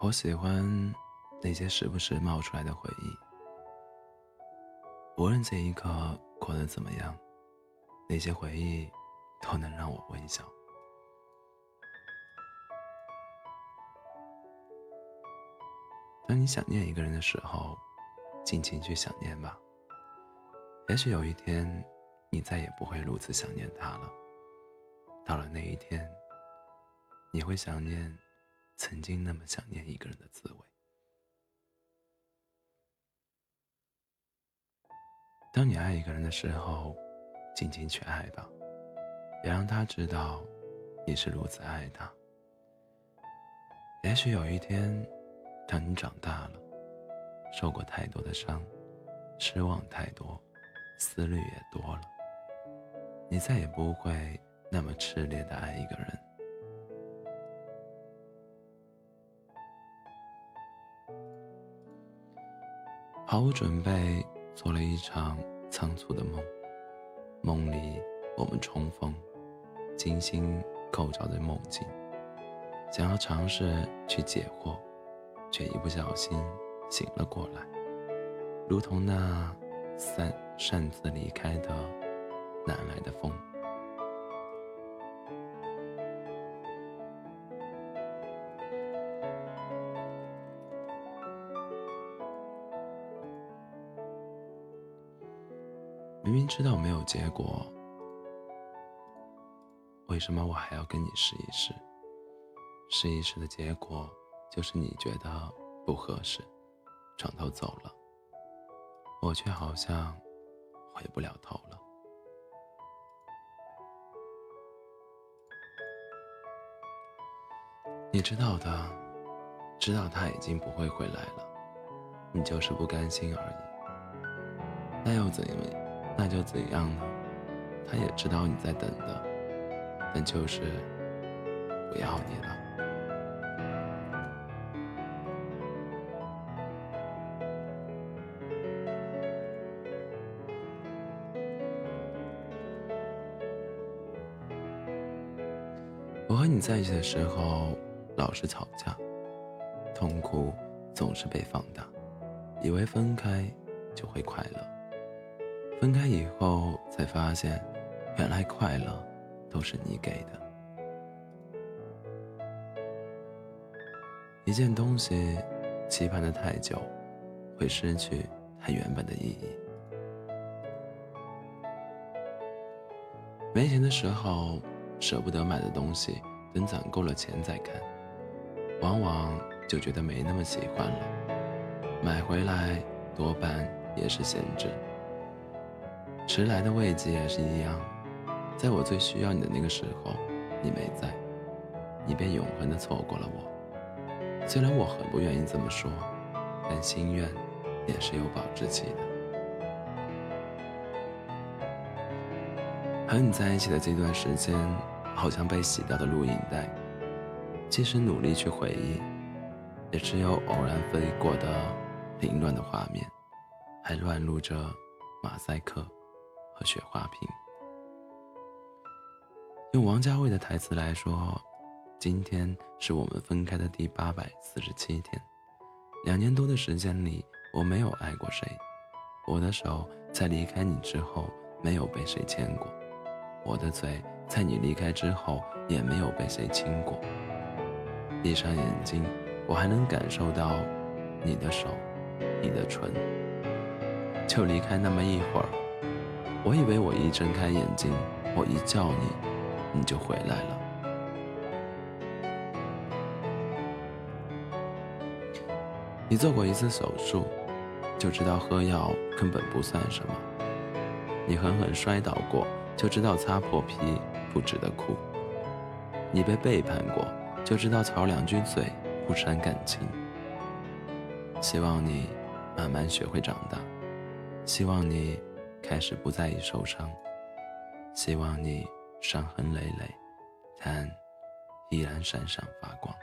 我喜欢那些时不时冒出来的回忆，无论这一刻过得怎么样，那些回忆都能让我微笑。当你想念一个人的时候，尽情去想念吧。也许有一天，你再也不会如此想念他了。到了那一天，你会想念曾经那么想念一个人的滋味。当你爱一个人的时候，尽情去爱吧，别让他知道你是如此爱他。也许有一天，当你长大了，受过太多的伤，失望太多。思虑也多了，你再也不会那么炽烈的爱一个人。毫无准备做了一场仓促的梦，梦里我们重逢，精心构造的梦境，想要尝试去解惑，却一不小心醒了过来，如同那。散擅自离开的南来的风，明明知道没有结果，为什么我还要跟你试一试？试一试的结果就是你觉得不合适，转头走了。我却好像回不了头了。你知道的，知道他已经不会回来了，你就是不甘心而已。那又怎样？那就怎样呢？他也知道你在等的，但就是不要你了。我和你在一起的时候，老是吵架，痛苦总是被放大，以为分开就会快乐，分开以后才发现，原来快乐都是你给的。一件东西期盼的太久，会失去它原本的意义。没钱的时候。舍不得买的东西，等攒够了钱再看，往往就觉得没那么喜欢了。买回来多半也是闲置。迟来的慰藉也是一样，在我最需要你的那个时候，你没在，你便永恒的错过了我。虽然我很不愿意这么说，但心愿也是有保质期的。和你在一起的这段时间，好像被洗掉的录影带，即使努力去回忆，也只有偶然飞过的凌乱的画面，还乱录着马赛克和雪花瓶。用王家卫的台词来说，今天是我们分开的第八百四十七天，两年多的时间里，我没有爱过谁，我的手在离开你之后，没有被谁牵过。我的嘴在你离开之后也没有被谁亲过。闭上眼睛，我还能感受到你的手，你的唇。就离开那么一会儿，我以为我一睁开眼睛，我一叫你，你就回来了。你做过一次手术，就知道喝药根本不算什么。你狠狠摔倒过。就知道擦破皮不值得哭。你被背叛过，就知道吵两句嘴不伤感情。希望你慢慢学会长大，希望你开始不在意受伤，希望你伤痕累累，但依然闪闪发光。